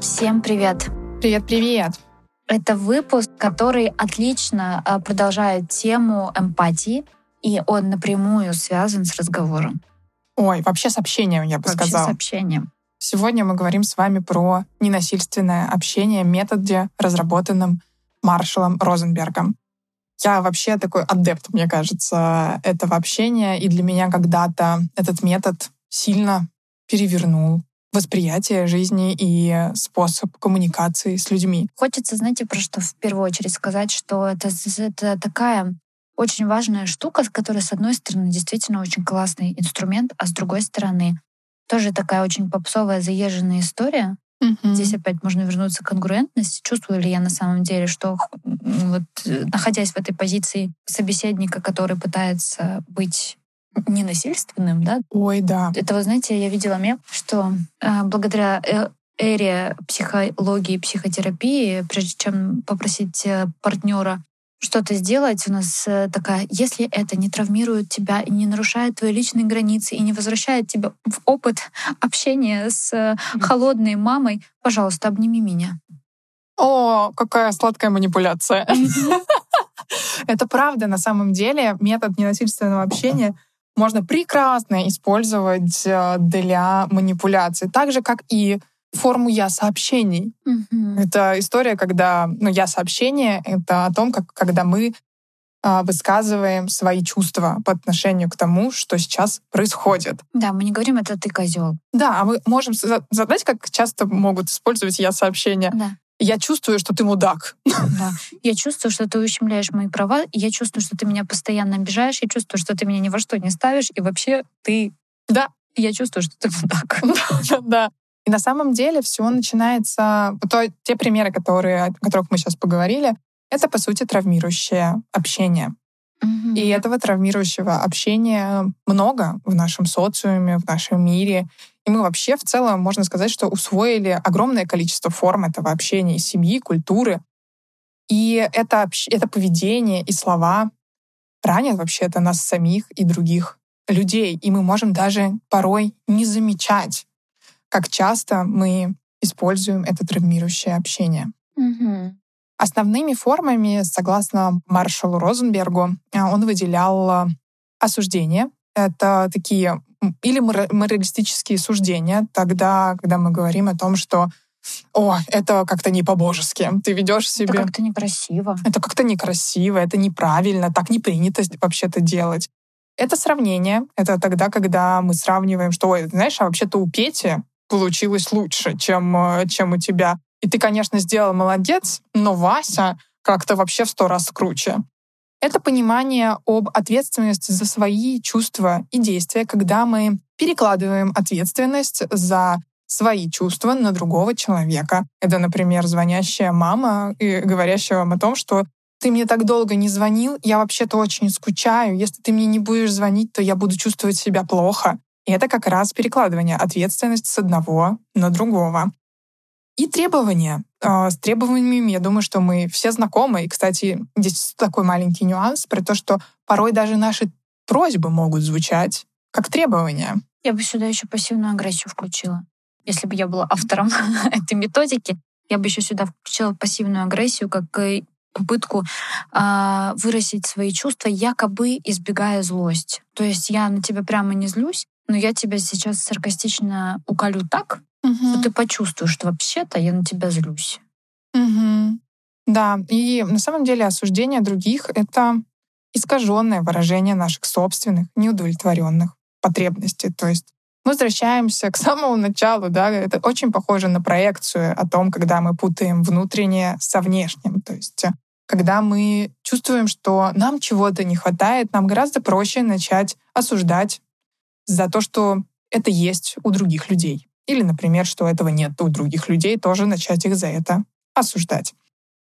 Всем привет! Привет-привет! Это выпуск, который отлично а, продолжает тему эмпатии, и он напрямую связан с разговором. Ой, вообще с общением, я бы Вообще сказала. с общением. Сегодня мы говорим с вами про ненасильственное общение, методе, разработанном Маршалом Розенбергом. Я вообще такой адепт, мне кажется, этого общения, и для меня когда-то этот метод сильно перевернул восприятие жизни и способ коммуникации с людьми. Хочется, знаете, про что в первую очередь сказать, что это, это такая очень важная штука, с которой, с одной стороны, действительно очень классный инструмент, а с другой стороны, тоже такая очень попсовая, заезженная история. Мгм. Здесь опять можно вернуться к конкурентности. Чувствую ли я на самом деле, что вот, э, находясь в этой позиции собеседника, который пытается быть ненасильственным, да, Ой, да. это, вы знаете, я видела мем, что э, благодаря э, эре психологии и психотерапии, прежде чем попросить э, партнера что-то сделать, у нас э, такая, если это не травмирует тебя и не нарушает твои личные границы и не возвращает тебя в опыт общения с э, холодной мамой, пожалуйста, обними меня. О, какая сладкая манипуляция. Это правда, на самом деле, метод ненасильственного общения можно прекрасно использовать э, для манипуляции, так же, как и форму «я» сообщений. Мгм. Это история, когда, ну, «я» сообщение — это о том, как, когда мы а, высказываем свои чувства по отношению к тому, что сейчас происходит. Да, мы не говорим, это ты козел. Да, а мы можем за- задать, как часто могут использовать «я» сообщения. Да. «Я чувствую, что ты мудак». Да. Я чувствую, что ты ущемляешь мои права, я чувствую, что ты меня постоянно обижаешь, я чувствую, что ты меня ни во что не ставишь, и вообще ты... Да. Я чувствую, что ты мудак. Да. И на самом деле все начинается... то- те примеры, которые, о которых мы сейчас поговорили, это, по сути, травмирующее общение. И этого травмирующего общения много в нашем социуме, в нашем мире. И мы вообще в целом, можно сказать, что усвоили огромное количество форм этого общения из семьи, культуры. И это, это поведение и слова ранят вообще-то нас самих и других людей. И мы можем даже порой не замечать, как часто мы используем это травмирующее общение. Мгм. Основными формами, согласно Маршалу Розенбергу, э, он выделял э, осуждение. Это такие или мора- моралистические суждения, тогда, когда мы говорим о том, что «О, это как-то не по-божески, ты ведешь Это себя...» как-то некрасиво. Это как-то некрасиво, это неправильно, так не принято вообще-то делать. Это сравнение. Это тогда, когда мы сравниваем, что, ой, знаешь, а вообще-то у Пети получилось лучше, чем, э, чем у тебя. И ты, конечно, сделал молодец, но Вася как-то вообще в сто раз круче. Это понимание об ответственности за свои чувства и действия, когда мы перекладываем ответственность за свои чувства на другого человека. Это, например, звонящая мама и говорящая вам о том, что ты мне так долго не звонил, я вообще-то очень скучаю. Если ты мне не будешь звонить, то я буду чувствовать себя плохо. И это как раз перекладывание ответственности с одного на другого. И требования. А, С требованиями, я думаю, что мы все знакомы. И, кстати, здесь такой маленький нюанс про то, что порой даже наши просьбы могут звучать как требования. Я бы сюда еще пассивную агрессию включила. Если бы я была автором этой методики, я бы еще сюда включила пассивную агрессию как э, попытку а, выразить свои чувства, якобы избегая злость. То есть я на тебя прямо не злюсь, но я тебя сейчас саркастично уколю так, что ты почувствуешь, что вообще-то я на тебя злюсь. Мгм. Да, и на самом деле осуждение других — это искаженное выражение наших собственных неудовлетворенных потребностей. То есть мы возвращаемся к самому началу, да, это очень похоже на проекцию о том, когда мы путаем внутреннее со внешним. То есть э, когда мы чувствуем, что нам чего-то не хватает, нам гораздо проще начать осуждать за то, что это есть у других людей. Или, например, что этого нет у других людей, тоже начать их за это осуждать.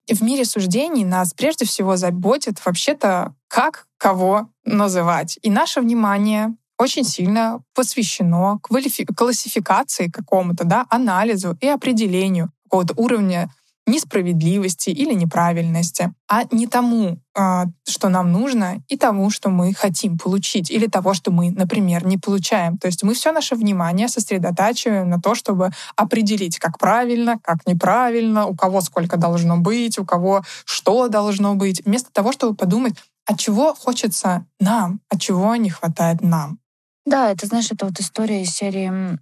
В мире суждений нас прежде всего заботит вообще-то, как кого называть. И наше внимание очень сильно посвящено квалифи- классификации какому-то, да, анализу и определению какого-то уровня несправедливости или неправильности, а не тому, а, что нам нужно, и тому, что мы хотим получить, или того, что мы, например, не получаем. То есть мы все наше внимание сосредотачиваем на то, чтобы определить, как правильно, как неправильно, у кого сколько должно быть, у кого что должно быть, вместо того, чтобы подумать, от чего хочется нам, от чего не хватает нам. Да, это, знаешь, это вот история из серии...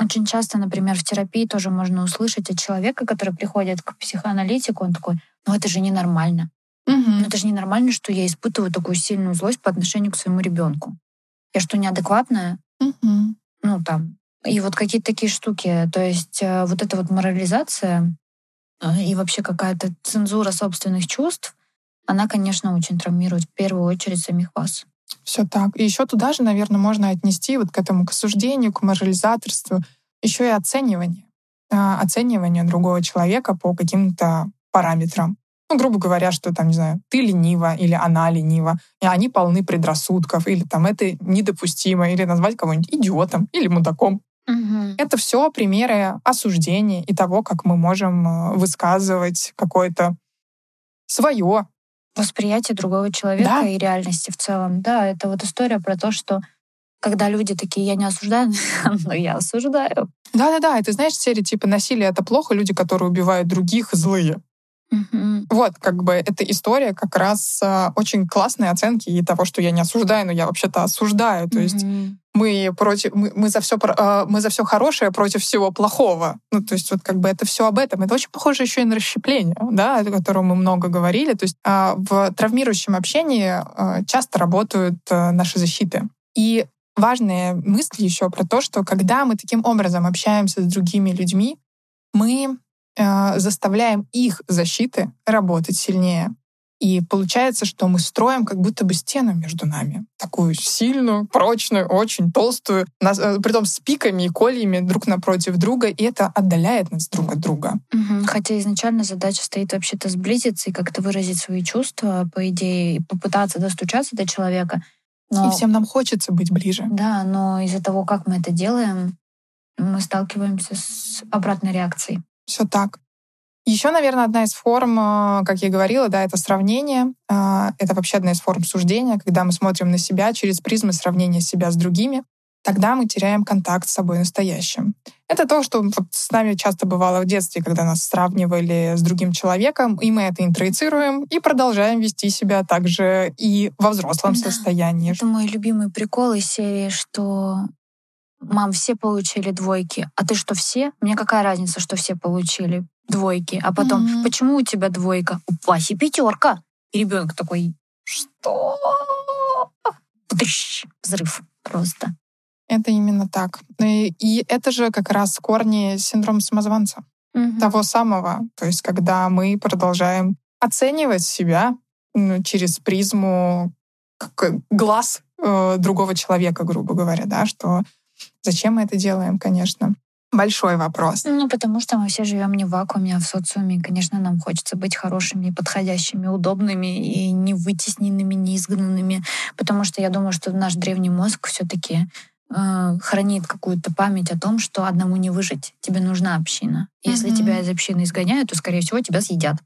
Очень часто, например, в терапии тоже можно услышать от человека, который приходит к психоаналитику, он такой, ну это же ненормально. Угу. Ну это же ненормально, что я испытываю такую сильную злость по отношению к своему ребенку. Я что, неадекватная? Угу. Ну там. И вот какие-то такие штуки. То есть э, вот эта вот морализация э, и вообще какая-то цензура собственных чувств, она, конечно, очень травмирует в первую очередь самих вас. Все так. И еще туда же, наверное, можно отнести вот к этому, к осуждению, к морализаторству, еще и оценивание. А, оценивание другого человека по каким-то параметрам. Ну, грубо говоря, что там, не знаю, ты ленива или она ленива, и они полны предрассудков, или там это недопустимо, или назвать кого-нибудь идиотом или мудаком. Угу. Это все примеры осуждения и того, как мы можем э, высказывать какое-то свое восприятие другого человека да. и реальности в целом. Да, это вот история про то, что когда люди такие, я не осуждаю, но я осуждаю. Да-да-да, это знаешь, серия типа насилие — это плохо, люди, которые убивают других, злые. Угу. Вот, как бы эта история как раз э, очень классной оценки и того, что я не осуждаю, но я вообще-то осуждаю. То угу. есть мы против, мы, мы за все, э, мы за все хорошее против всего плохого. Ну, то есть вот как бы это все об этом. Это очень похоже еще и на расщепление, да, о котором мы много говорили. То есть э, в травмирующем общении э, часто работают э, наши защиты. И важная мысль еще про то, что когда мы таким образом общаемся с другими людьми, мы Э, заставляем их защиты работать сильнее. И получается, что мы строим как будто бы стену между нами. Такую сильную, прочную, очень толстую, нас, э, притом с пиками и кольями друг напротив друга, и это отдаляет нас друг от друга. Угу. Хотя изначально задача стоит вообще-то сблизиться и как-то выразить свои чувства, по идее, попытаться достучаться до человека. Но... И всем нам хочется быть ближе. Да, но из-за того, как мы это делаем, мы сталкиваемся с обратной реакцией. Все так. Еще, наверное, одна из форм, э, как я говорила, да, это сравнение. Э, это вообще одна из форм суждения, когда мы смотрим на себя через призмы сравнения себя с другими. Тогда мы теряем контакт с собой настоящим. Это то, что вот с нами часто бывало в детстве, когда нас сравнивали с другим человеком, и мы это интроицируем и продолжаем вести себя также и во взрослом да. состоянии. Это мой любимый прикол из серии, что мам, все получили двойки, а ты что, все? Мне какая разница, что все получили двойки? А потом, mm-hmm. почему у тебя двойка? У Васи пятерка. И ребенок такой, что? Взрыв просто. Это именно так. И, и это же как раз корни синдрома самозванца. Mm-hmm. Того самого. То есть когда мы продолжаем оценивать себя ну, через призму глаз э, другого человека, грубо говоря, да, что Зачем мы это делаем, конечно? Большой вопрос. Ну, потому что мы все живем не в вакууме, а в социуме. И, конечно, нам хочется быть хорошими, подходящими, удобными и не вытесненными, не изгнанными. Потому что я думаю, что наш древний мозг все-таки э, хранит какую-то память о том, что одному не выжить. Тебе нужна община. Если mm-hmm. тебя из общины изгоняют, то, скорее всего, тебя съедят.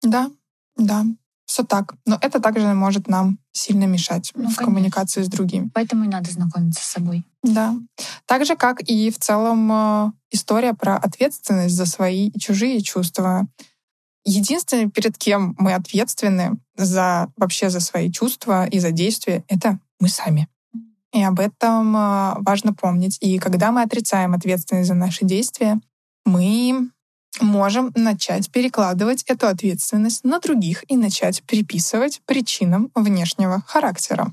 Да, да. Все так. Но это также может нам сильно мешать ну, в конечно. коммуникации с другими. Поэтому и надо знакомиться с собой. Да. Так же, как и в целом э, история про ответственность за свои и чужие чувства. Единственное, перед кем мы ответственны за вообще за свои чувства и за действия, это мы сами. И об этом э, важно помнить. И когда мы отрицаем ответственность за наши действия, мы можем начать перекладывать эту ответственность на других и начать приписывать причинам внешнего характера.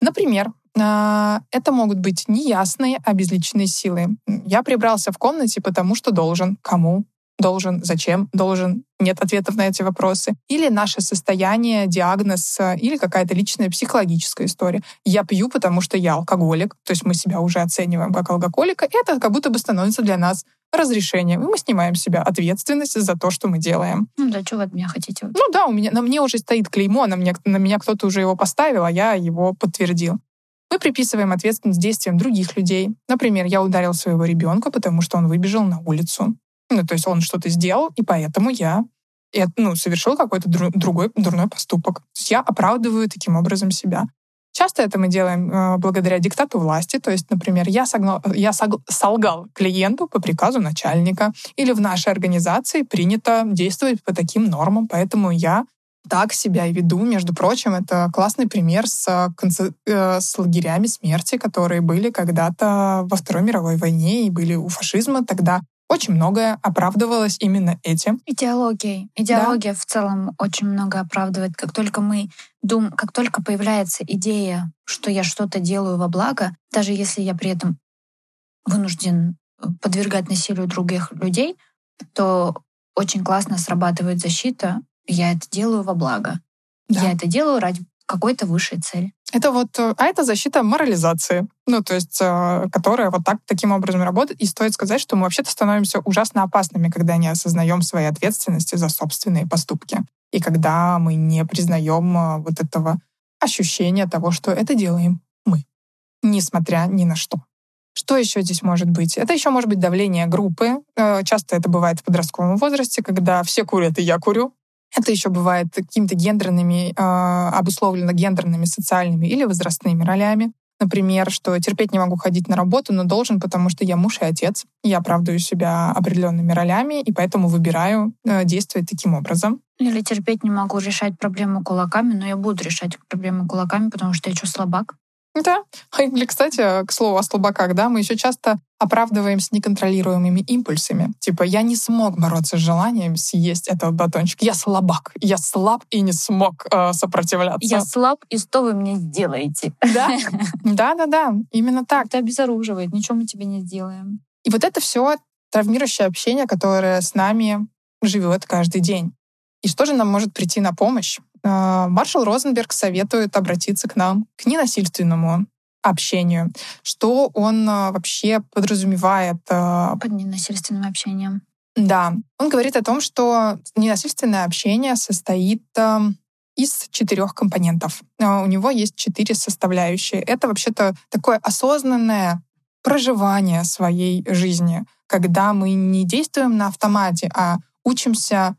Например, а, это могут быть неясные, обезличенные силы. Я прибрался в комнате, потому что должен. Кому? Должен. Зачем? Должен. Нет ответов на эти вопросы. Или наше состояние, диагноз, а, или какая-то личная психологическая история. Я пью, потому что я алкоголик. То есть мы себя уже оцениваем как алкоголика. И это как будто бы становится для нас разрешением. И мы снимаем с себя ответственность за то, что мы делаем. Ну да, что вы от меня хотите? Ну да, у меня, на мне уже стоит клеймо, на, мне, на меня кто-то уже его поставил, а я его подтвердил. Мы приписываем ответственность действиям других людей. Например, я ударил своего ребенка, потому что он выбежал на улицу. Ну, то есть он что-то сделал, и поэтому я ну, совершил какой-то другой дурной поступок. То есть я оправдываю таким образом себя. Часто это мы делаем э, благодаря диктату власти. То есть, например, я, согнал, я сог, солгал клиенту по приказу начальника, или в нашей организации принято действовать по таким нормам, поэтому я так себя веду. Между прочим, это классный пример с, э, с лагерями смерти, которые были когда-то во Второй мировой войне и были у фашизма. Тогда очень многое оправдывалось именно этим. Идеологией. Идеология да. в целом очень много оправдывает. Как только мы дум, как только появляется идея, что я что-то делаю во благо, даже если я при этом вынужден э, подвергать насилию других людей, то очень классно срабатывает защита. Я это делаю во благо. Да. Я это делаю ради какой-то высшей цели. Это вот, э, а это защита морализации, ну, то есть, э, которая вот так, таким образом работает. И стоит сказать, что мы вообще-то становимся ужасно опасными, когда не осознаем своей ответственности за собственные поступки. И когда мы не признаем э, вот этого ощущения того, что это делаем мы, несмотря ни на что. Что еще здесь может быть? Это еще может быть давление группы. Часто это бывает в подростковом возрасте, когда все курят, и я курю. Это еще бывает какими-то гендерными, э, обусловлено гендерными, социальными или возрастными ролями. Например, что терпеть не могу ходить на работу, но должен, потому что я муж и отец. Я оправдываю себя определенными ролями, и поэтому выбираю э, действовать таким образом. Или терпеть не могу решать проблему кулаками, но я буду решать проблемы кулаками, потому что я что, слабак? Да. Или, кстати, к слову о слабаках, да, мы еще часто оправдываемся неконтролируемыми импульсами. Типа, я не смог бороться с желанием съесть этот батончик. Я слабак. Я слаб и не смог э, сопротивляться. Я слаб, и что вы мне сделаете? Да? Да, да, да. Именно так. Это обезоруживает. Ничего мы тебе не сделаем. И вот это все травмирующее общение, которое с нами живет каждый день. И что же нам может прийти на помощь? А, маршал Розенберг советует обратиться к нам к ненасильственному общению. Что он а, вообще подразумевает? А, Под ненасильственным общением. Да. Он говорит о том, что ненасильственное общение состоит из четырех компонентов. У него есть четыре составляющие. Это вообще-то такое осознанное проживание своей жизни, когда мы не действуем на автомате, а учимся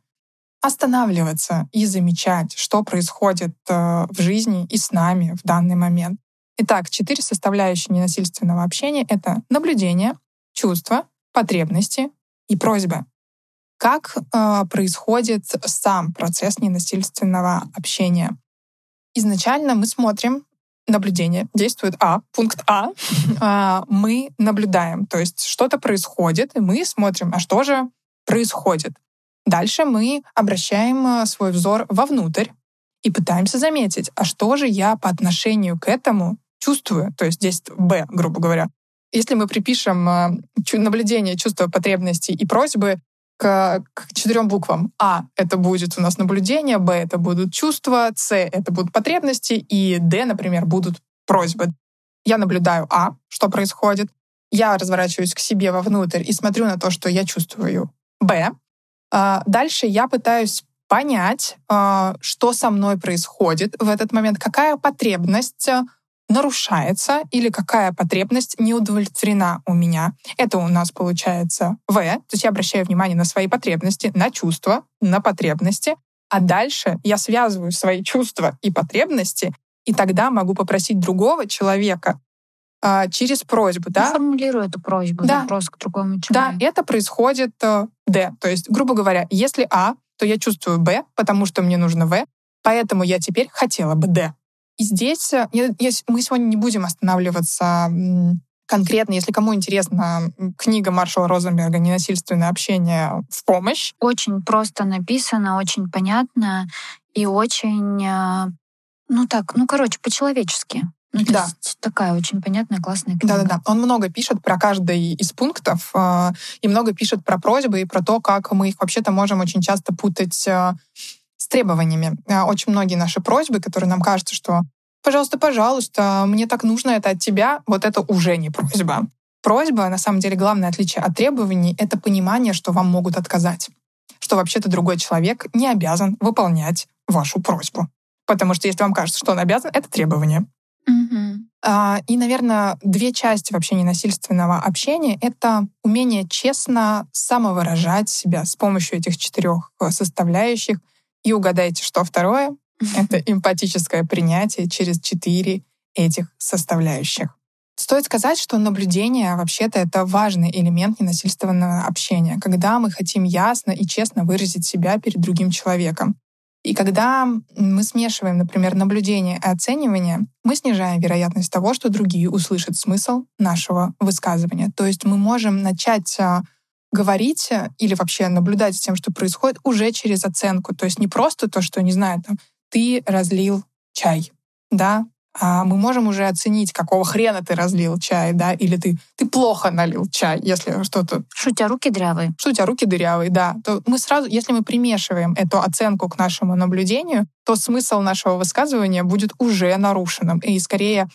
останавливаться и замечать, что происходит э, в жизни и с нами в данный момент. Итак, четыре составляющие ненасильственного общения — это наблюдение, чувства, потребности и просьбы. Как э, происходит сам процесс ненасильственного общения? Изначально мы смотрим наблюдение. Действует А, пункт А. а. Мы наблюдаем, то есть что-то происходит, и мы смотрим, а что же происходит. Дальше мы обращаем э, свой взор вовнутрь и пытаемся заметить, а что же я по отношению к этому чувствую, то есть здесь Б, грубо говоря. Если мы припишем э, наблюдение, чувство потребностей и просьбы к, к четырем буквам. А — это будет у нас наблюдение, Б — это будут чувства, С — это будут потребности, и Д, например, будут просьбы. Я наблюдаю А, что происходит. Я разворачиваюсь к себе вовнутрь и смотрю на то, что я чувствую. Б. А, дальше я пытаюсь понять, а, что со мной происходит в этот момент, какая потребность э, нарушается или какая потребность не удовлетворена у меня. Это у нас получается В. То есть я обращаю внимание на свои потребности, на чувства, на потребности. А дальше я связываю свои чувства и потребности, и тогда могу попросить другого человека а, через просьбу, да? Формулирую эту просьбу, да. запрос к другому человеку. Да, это происходит э, Д. То есть, грубо говоря, если А, то я чувствую Б, потому что мне нужно В, поэтому я теперь хотела бы Д. И здесь э, я, я, мы сегодня не будем останавливаться конкретно, если кому интересна книга Маршала Розенберга «Ненасильственное общение в помощь». Очень просто написано, очень понятно и очень, э, ну так, ну короче, по-человечески. Ну, да. такая очень понятная, классная книга. Да-да-да. Он много пишет про каждый из пунктов, э, и много пишет про просьбы и про то, как мы их вообще-то можем очень часто путать э, с требованиями. Э, очень многие наши просьбы, которые нам кажется, что «пожалуйста, пожалуйста, мне так нужно это от тебя», вот это уже не просьба. Просьба, на самом деле, главное отличие от требований — это понимание, что вам могут отказать. Что вообще-то другой человек не обязан выполнять вашу просьбу. Потому что если вам кажется, что он обязан, это требование. Угу. А, и, наверное, две части вообще ненасильственного общения — это умение честно самовыражать себя с помощью этих четырех э, составляющих. И угадайте, что второе — это эмпатическое принятие через четыре этих составляющих. Стоит сказать, что наблюдение вообще-то это важный элемент ненасильственного общения, когда мы хотим ясно и честно выразить себя перед другим человеком. И когда мы смешиваем, например, наблюдение и оценивание, мы снижаем вероятность того, что другие услышат смысл нашего высказывания. То есть мы можем начать а, говорить э, или вообще наблюдать за тем, что происходит, уже через оценку. То есть не просто то, что, не знаю, там, ты разлил чай, да, а мы можем уже оценить, какого хрена ты разлил чай, да, или ты, ты плохо налил чай, если что-то... Что у тебя руки дырявые. Что у тебя руки дырявые, да. То мы сразу, если мы примешиваем эту оценку к нашему наблюдению, то смысл нашего высказывания будет уже нарушенным. И скорее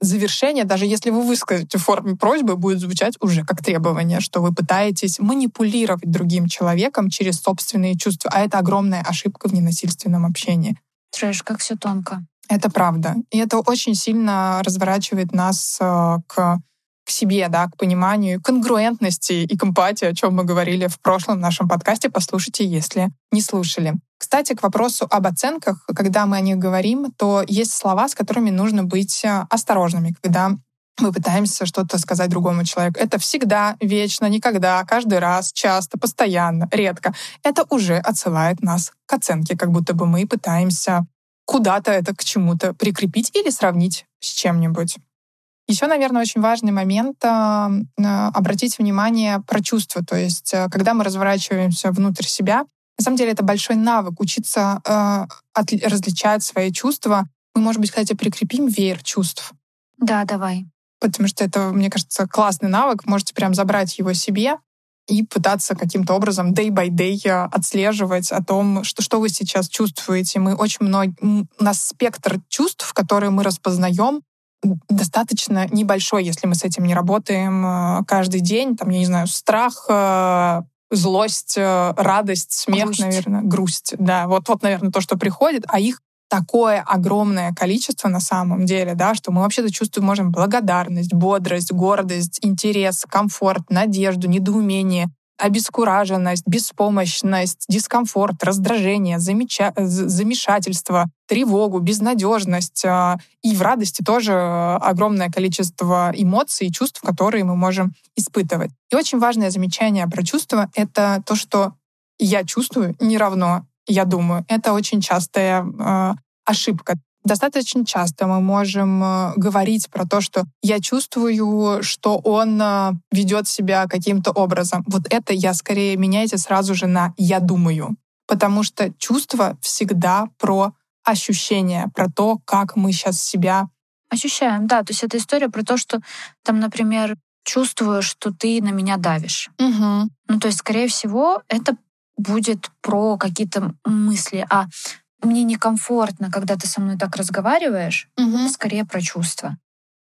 завершение, даже если вы выскажете в форме просьбы, будет звучать уже как требование, что вы пытаетесь манипулировать другим человеком через собственные чувства. А это огромная ошибка в ненасильственном общении. Трэш, как все тонко. Это правда. И это очень сильно разворачивает нас э, к, к себе, да, к пониманию конгруентности и к эмпатии, о чем мы говорили в прошлом нашем подкасте. Послушайте, если не слушали. Кстати, к вопросу об оценках, когда мы о них говорим, то есть слова, с которыми нужно быть э, осторожными, когда мы пытаемся что-то сказать другому человеку. Это всегда, вечно, никогда, каждый раз, часто, постоянно, редко. Это уже отсылает нас к оценке, как будто бы мы пытаемся куда-то это к чему-то прикрепить или сравнить с чем-нибудь. Еще, наверное, очень важный момент э, обратить внимание про чувства. То есть, э, когда мы разворачиваемся внутрь себя, на самом деле это большой навык учиться э, от, различать свои чувства. Мы, может быть, кстати, прикрепим веер чувств. Да, давай. Потому что это, мне кажется, классный навык. Можете прям забрать его себе и пытаться каким-то образом day by day э, отслеживать о том, что, что вы сейчас чувствуете. Мы очень много... У нас спектр чувств, которые мы распознаем, достаточно небольшой, если мы с этим не работаем э, каждый день. Там, я не знаю, страх, э, злость, радость, смех, грусть. наверное, грусть. Да, вот, вот, наверное, то, что приходит, а их такое огромное количество на самом деле, да, что мы вообще-то чувствуем, можем благодарность, бодрость, гордость, интерес, комфорт, надежду, недоумение, обескураженность, беспомощность, дискомфорт, раздражение, замеча... замешательство, тревогу, безнадежность. А, и в радости тоже огромное количество эмоций и чувств, которые мы можем испытывать. И очень важное замечание про чувства — это то, что я чувствую не равно я думаю. Это очень частая э, ошибка. Достаточно часто мы можем э, говорить про то, что я чувствую, что он э, ведет себя каким-то образом. Вот это я скорее меняйте сразу же на я думаю. Потому что чувство всегда про ощущение, про то, как мы сейчас себя ощущаем. Да, то есть это история про то, что там, например, чувствую, что ты на меня давишь. Угу. Ну, то есть, скорее всего, это будет про какие-то мысли, а мне некомфортно, когда ты со мной так разговариваешь, угу. скорее про чувства.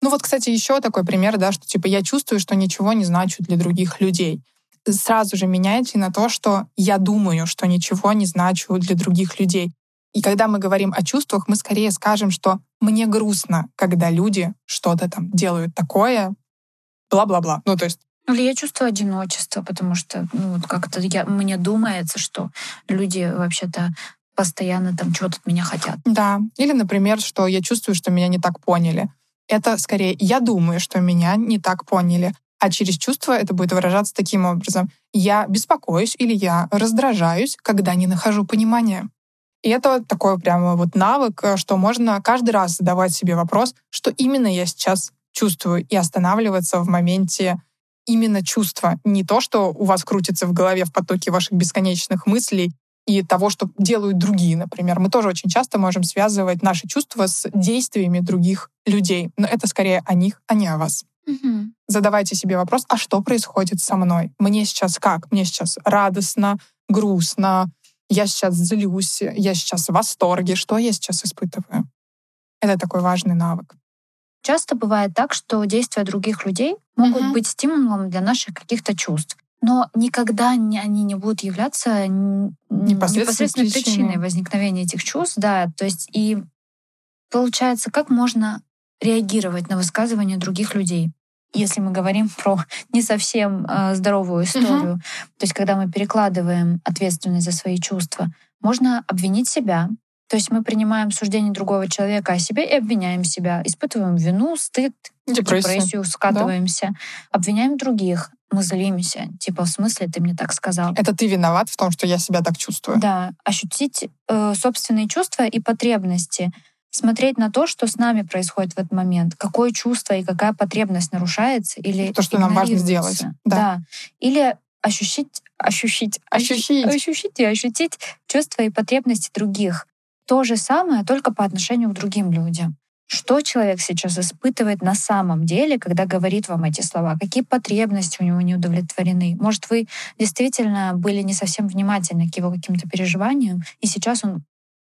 Ну вот, кстати, еще такой пример, да, что типа я чувствую, что ничего не значу для других людей. Сразу же меняйте на то, что я думаю, что ничего не значу для других людей. И когда мы говорим о чувствах, мы скорее скажем, что мне грустно, когда люди что-то там делают такое, бла-бла-бла. Ну, то есть или я чувствую одиночество, потому что ну, вот как-то я, мне думается, что люди вообще-то постоянно там чего-то от меня хотят. Да. Или, например, что я чувствую, что меня не так поняли. Это скорее я думаю, что меня не так поняли. А через чувство это будет выражаться таким образом. Я беспокоюсь или я раздражаюсь, когда не нахожу понимания. И это такой прямо вот навык, что можно каждый раз задавать себе вопрос, что именно я сейчас чувствую, и останавливаться в моменте именно чувство, не то, что у вас крутится в голове в потоке ваших бесконечных мыслей и того, что делают другие, например. Мы тоже очень часто можем связывать наши чувства с действиями других людей, но это скорее о них, а не о вас. Угу. Задавайте себе вопрос, а что происходит со мной? Мне сейчас как? Мне сейчас радостно, грустно, я сейчас злюсь, я сейчас в восторге. Что я сейчас испытываю? Это такой важный навык. Часто бывает так, что действия других людей могут угу. быть стимулом для наших каких-то чувств. Но никогда они не будут являться непосредственной причиной возникновения этих чувств. Да, то есть и получается, как можно реагировать на высказывания других людей. Если мы говорим про не совсем э, здоровую историю, uh то есть когда мы перекладываем ответственность за свои чувства, можно обвинить себя, то есть мы принимаем суждение другого человека о себе и обвиняем себя, испытываем вину, стыд, депрессию, депрессию скатываемся, да. обвиняем других, мы злимся. Типа, в смысле ты мне так сказал? Это ты виноват в том, что я себя так чувствую. Да, ощутить э, собственные чувства и потребности, смотреть на то, что с нами происходит в этот момент, какое чувство и какая потребность нарушается или то, что нам важно сделать. Да. да. Или ощущить, ощущить, ощущить, ощущить и ощутить чувства и потребности других. То же самое, только по отношению к другим людям. Что человек сейчас испытывает на самом деле, когда говорит вам эти слова? Какие потребности у него не удовлетворены? Может, вы действительно были не совсем внимательны к его каким-то переживаниям, и сейчас он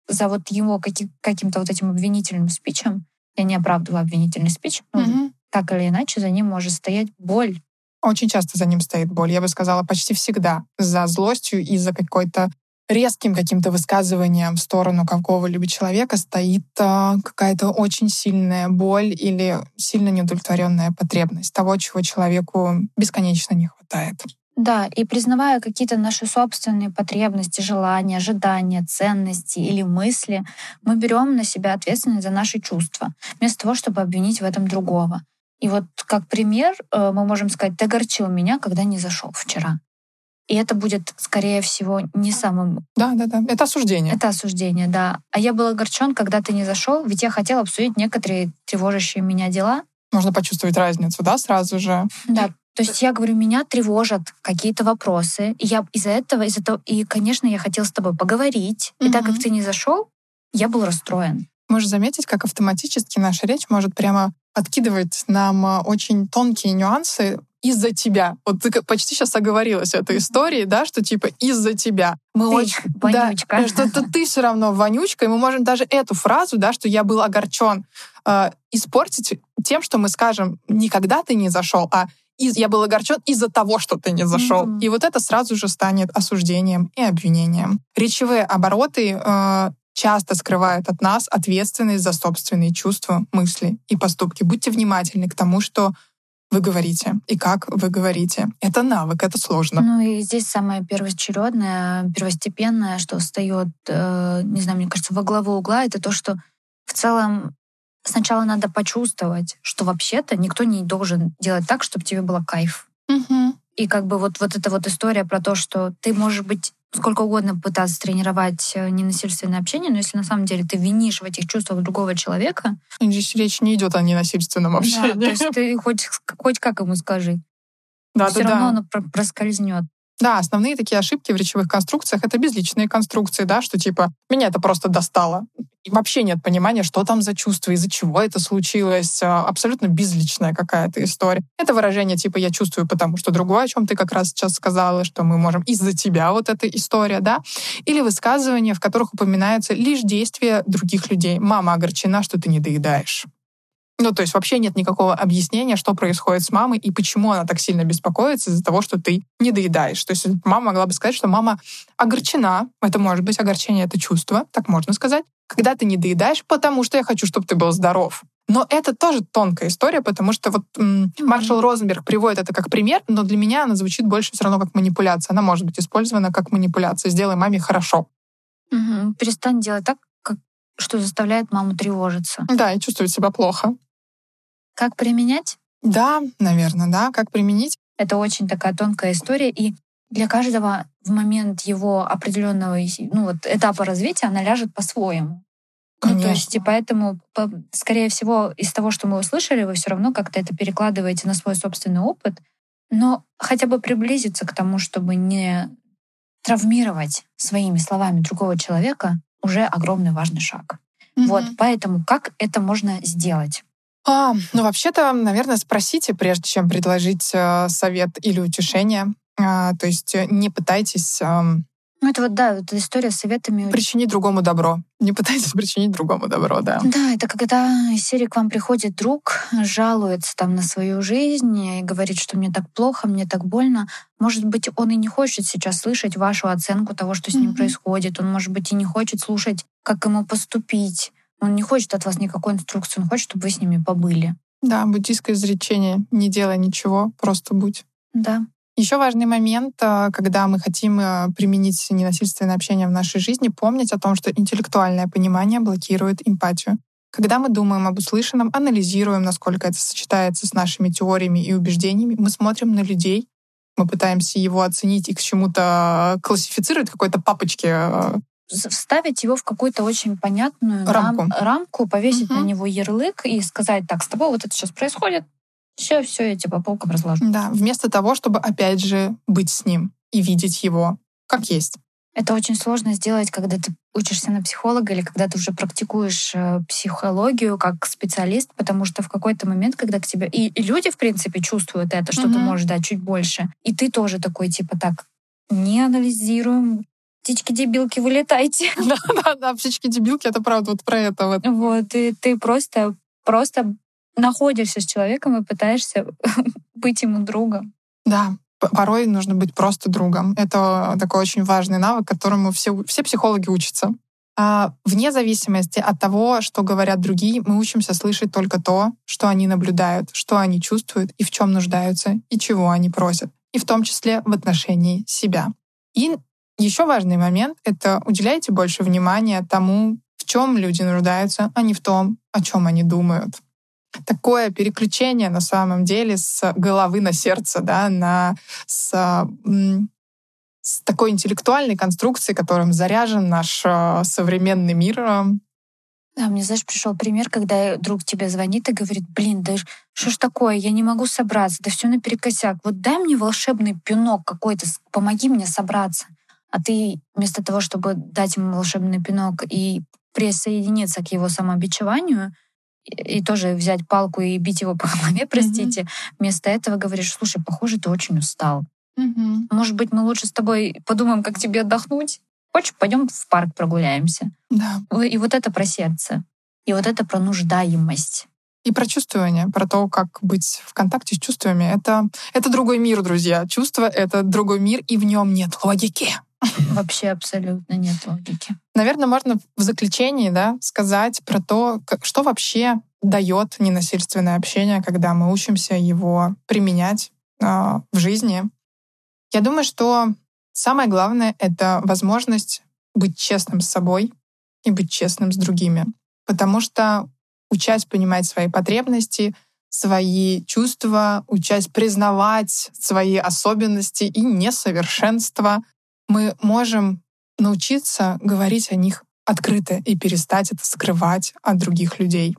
за вот его каким- каким-то вот этим обвинительным спичем, я не оправдываю обвинительный спич, но угу. так или иначе за ним может стоять боль. Очень часто за ним стоит боль. Я бы сказала, почти всегда. За злостью и за какой-то резким каким-то высказыванием в сторону какого-либо человека стоит а, какая-то очень сильная боль или сильно неудовлетворенная потребность того, чего человеку бесконечно не хватает. Да, и признавая какие-то наши собственные потребности, желания, ожидания, ценности или мысли, мы берем на себя ответственность за наши чувства, вместо того, чтобы обвинить в этом другого. И вот как пример э, мы можем сказать, ты огорчил меня, когда не зашел вчера. И это будет, скорее всего, не самым... Да, да, да. Это осуждение. Это осуждение, да. А я был огорчен, когда ты не зашел, ведь я хотела обсудить некоторые тревожащие меня дела. Можно почувствовать разницу, да, сразу же. Да, то есть я говорю, меня тревожат какие-то вопросы, и я из-за этого, из-за того, и, конечно, я хотела с тобой поговорить, и так как ты не зашел, я был расстроен. Можешь заметить, как автоматически наша речь может прямо откидывать нам а, очень тонкие нюансы из-за тебя. Вот ты почти сейчас оговорилась этой истории, да, что типа из-за тебя. Мы ты очень вонючка. Да, что -то ты все равно вонючка, и мы можем даже эту фразу, да, что я был огорчен, э, испортить тем, что мы скажем никогда ты не зашел, а из, я был огорчен из-за того, что ты не зашел. Mm-hmm. И вот это сразу же станет осуждением и обвинением. Речевые обороты э, часто скрывают от нас ответственность за собственные чувства, мысли и поступки. Будьте внимательны к тому, что вы говорите и как вы говорите. Это навык, это сложно. Ну и здесь самое первоочередное, первостепенное, что встает, э, не знаю, мне кажется, во главу угла, это то, что в целом сначала надо почувствовать, что вообще-то никто не должен делать так, чтобы тебе было кайф. Угу. И как бы вот, вот эта вот история про то, что ты можешь быть сколько угодно пытаться тренировать э, ненасильственное общение, но если на самом деле ты винишь в этих чувствах другого человека... Здесь речь не идет о ненасильственном общении. Да, то есть ты хоть, хоть как ему скажи. Да, Все да, равно да. оно проскользнет. Да, основные такие ошибки в речевых конструкциях — это безличные конструкции, да, что типа «меня это просто достало». И вообще нет понимания, что там за чувство, из-за чего это случилось. А, абсолютно безличная какая-то история. Это выражение типа «я чувствую, потому что другое», о чем ты как раз сейчас сказала, что мы можем из-за тебя вот эта история, да. Или высказывания, в которых упоминается лишь действие других людей. «Мама огорчена, что ты не доедаешь». Ну, то есть вообще нет никакого объяснения, что происходит с мамой и почему она так сильно беспокоится из-за того, что ты не доедаешь. То есть мама могла бы сказать, что мама огорчена. Это может быть огорчение, это чувство, так можно сказать. Когда ты не доедаешь, потому что я хочу, чтобы ты был здоров. Но это тоже тонкая история, потому что вот м, Маршал Розенберг приводит это как пример, но для меня она звучит больше все равно как манипуляция. Она может быть использована как манипуляция. Сделай маме хорошо. Угу. Перестань делать так, как, что заставляет маму тревожиться. Да, и чувствовать себя плохо. Как применять? Да, наверное, да. Как применить? Это очень такая тонкая история, и для каждого в момент его определенного ну, вот, этапа развития она ляжет по-своему. Конечно. Ну, то есть, и поэтому, скорее всего, из того, что мы услышали, вы все равно как-то это перекладываете на свой собственный опыт, но хотя бы приблизиться к тому, чтобы не травмировать своими словами другого человека, уже огромный важный шаг. Mm-hmm. Вот, поэтому как это можно сделать? А, ну, вообще-то, наверное, спросите, прежде чем предложить э, совет или утешение. А, то есть э, не пытайтесь... Э, ну, это вот, да, эта история с советами... Причинить другому добро. Не пытайтесь причинить другому добро, да. Да, это когда из серии к вам приходит друг, жалуется там на свою жизнь и говорит, что мне так плохо, мне так больно. Может быть, он и не хочет сейчас слышать вашу оценку того, что с ним mm-hmm. происходит. Он, может быть, и не хочет слушать, как ему поступить Он не хочет от вас никакой инструкции, он хочет, чтобы вы с ними побыли. Да, буддийское изречение «не делай ничего, просто будь». Да. Еще важный момент, э, когда мы хотим э, применить ненасильственное общение в нашей жизни, помнить о том, что интеллектуальное понимание блокирует эмпатию. Когда мы думаем об услышанном, анализируем, насколько это сочетается с нашими теориями и убеждениями, мы смотрим на людей, мы пытаемся его оценить и к чему-то классифицировать, какой-то папочке э, вставить его в какую-то очень понятную рамку, рам, рамку повесить угу. на него ярлык и сказать, так, с тобой вот это сейчас происходит, все, все, я тебя по полкам разложу. Да, вместо того, чтобы опять же быть с ним и видеть его как есть. Это очень сложно сделать, когда ты учишься на психолога или когда ты уже практикуешь э, психологию как специалист, потому что в какой-то момент, когда к тебе... И, и люди, в принципе, чувствуют это, что mm-hmm. ты можешь дать чуть больше. И ты тоже такой, типа, так, не анализируем, птички-дебилки, вылетайте. Да-да-да, птички-дебилки, это правда вот про это. Вот, вот и ты просто, просто находишься с человеком и пытаешься быть ему другом. Да, порой нужно быть просто другом. Это такой очень важный навык, которому все, все психологи учатся. А вне зависимости от того, что говорят другие, мы учимся слышать только то, что они наблюдают, что они чувствуют и в чем нуждаются, и чего они просят, и в том числе в отношении себя. И еще важный момент — это уделяйте больше внимания тому, в чем люди нуждаются, а не в том, о чем они думают такое переключение на самом деле с головы на сердце, да, на с, с такой интеллектуальной конструкцией, которым заряжен наш э, современный мир. Да, мне, знаешь, пришел пример, когда друг тебе звонит и говорит, блин, да что ж такое, я не могу собраться, да все наперекосяк. Вот дай мне волшебный пинок какой-то, помоги мне собраться. А ты вместо того, чтобы дать ему волшебный пинок и присоединиться к его самобичеванию, и тоже взять палку и бить его по голове, простите, mm-hmm. вместо этого говоришь, слушай, похоже, ты очень устал. Mm-hmm. Может быть, мы лучше с тобой подумаем, как тебе отдохнуть? Хочешь, пойдем в парк прогуляемся? Да. И вот это про сердце. И вот это про нуждаемость. И про чувствование, про то, как быть в контакте с чувствами. Это, это другой мир, друзья. Чувство — это другой мир, и в нем нет логики. Вообще абсолютно нет логики. Наверное, можно в заключении да, сказать про то, что вообще дает ненасильственное общение, когда мы учимся его применять э, в жизни. Я думаю, что самое главное — это возможность быть честным с собой и быть честным с другими. Потому что учась понимать свои потребности, свои чувства, учась признавать свои особенности и несовершенства, мы можем научиться говорить о них открыто и перестать это скрывать от других людей.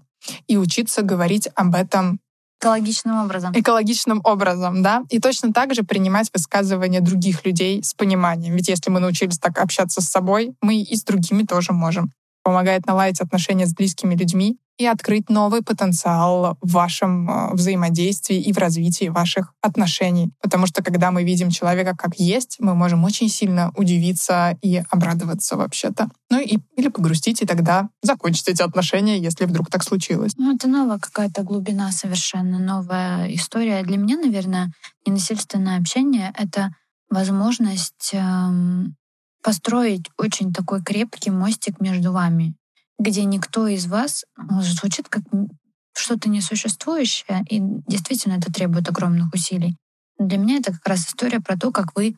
И учиться говорить об этом Экологичным образом. Экологичным образом, да. И точно так же принимать высказывания других людей с пониманием. Ведь если мы научились так общаться с собой, мы и с другими тоже можем. Помогает наладить отношения с близкими людьми и открыть новый потенциал в вашем э, взаимодействии и в развитии ваших отношений. Потому что когда мы видим человека как есть, мы можем очень сильно удивиться и обрадоваться вообще-то. Ну и или погрустить, и тогда закончить эти отношения, если вдруг так случилось. Ну, это новая какая-то глубина совершенно, новая история. Для меня, наверное, ненасильственное общение — это возможность эм, построить очень такой крепкий мостик между вами где никто из вас ну, звучит как что-то несуществующее, и действительно это требует огромных усилий. Для меня это как раз история про то, как вы,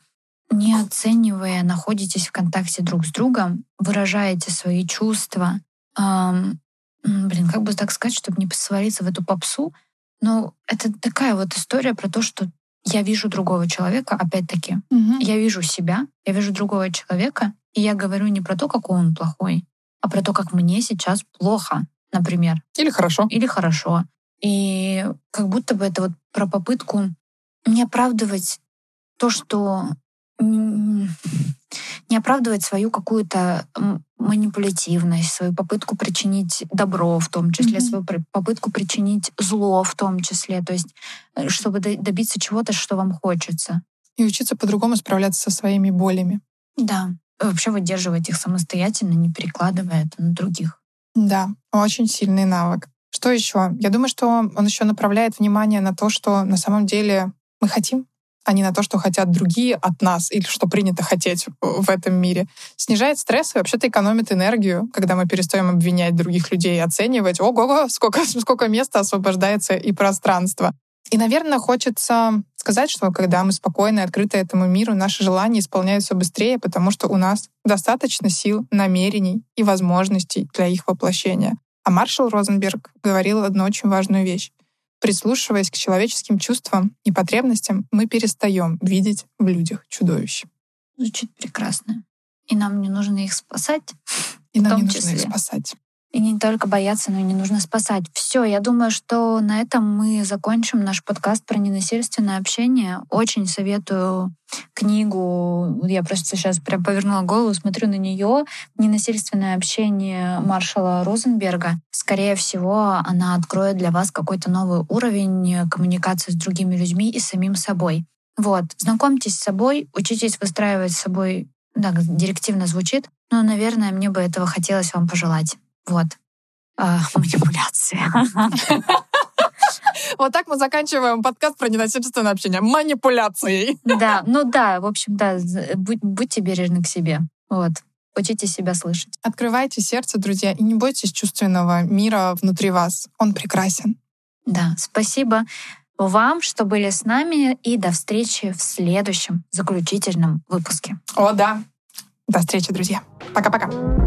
не оценивая, находитесь в контакте друг с другом, выражаете свои чувства. Эм, блин, как бы так сказать, чтобы не свалиться в эту попсу, но это такая вот история про то, что я вижу другого человека, опять-таки, угу. я вижу себя, я вижу другого человека, и я говорю не про то, какой он плохой, а про то, как мне сейчас плохо, например. Или хорошо. Или хорошо. И как будто бы это вот про попытку не оправдывать то, что не оправдывать свою какую-то манипулятивность, свою попытку причинить добро в том числе, mm-hmm. свою попытку причинить зло в том числе, то есть э, чтобы добиться чего-то, что вам хочется. И учиться по-другому справляться со своими болями. Да вообще выдерживать их самостоятельно, не перекладывая это на других. Да, очень сильный навык. Что еще? Я думаю, что он еще направляет внимание на то, что на самом деле мы хотим, а не на то, что хотят другие от нас или что принято хотеть в этом мире. Снижает стресс и вообще-то экономит энергию, когда мы перестаем обвинять других людей и оценивать, ого, сколько, сколько места освобождается и пространства. И, наверное, хочется сказать, что когда мы спокойны и открыты этому миру, наши желания исполняются быстрее, потому что у нас достаточно сил, намерений и возможностей для их воплощения. А Маршал Розенберг говорил одну очень важную вещь. Прислушиваясь к человеческим чувствам и потребностям, мы перестаем видеть в людях чудовищ. Звучит прекрасно. И нам не нужно их спасать. И нам не нужно числе. их спасать. И не только бояться, но и не нужно спасать. Все, я думаю, что на этом мы закончим наш подкаст про ненасильственное общение. Очень советую книгу. Я просто сейчас прям повернула голову, смотрю на нее. Ненасильственное общение Маршала Розенберга. Скорее всего, она откроет для вас какой-то новый уровень коммуникации с другими людьми и самим собой. Вот, знакомьтесь с собой, учитесь выстраивать с собой, да, директивно звучит, но, наверное, мне бы этого хотелось вам пожелать. Вот. А, манипуляция. Вот так мы заканчиваем подкаст про ненасильственное общение. Манипуляцией. Да, ну да, в общем, да, будьте бережны к себе. Вот. Учите себя слышать. Открывайте сердце, друзья, и не бойтесь чувственного мира внутри вас. Он прекрасен. Да, спасибо вам, что были с нами, и до встречи в следующем заключительном выпуске. О, да. До встречи, друзья. Пока-пока.